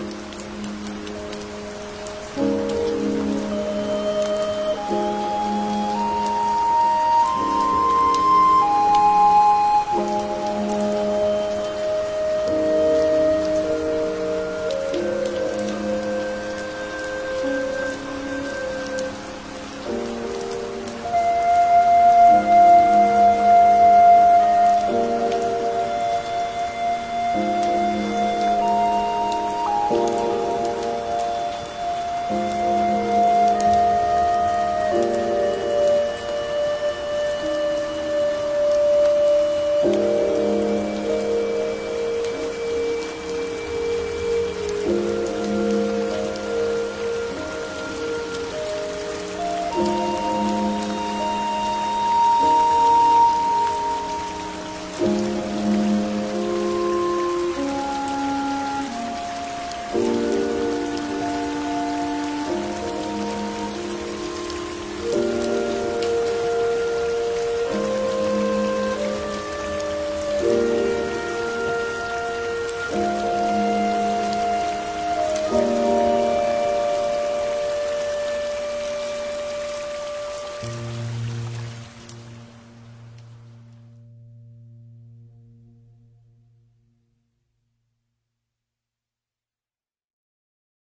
うん。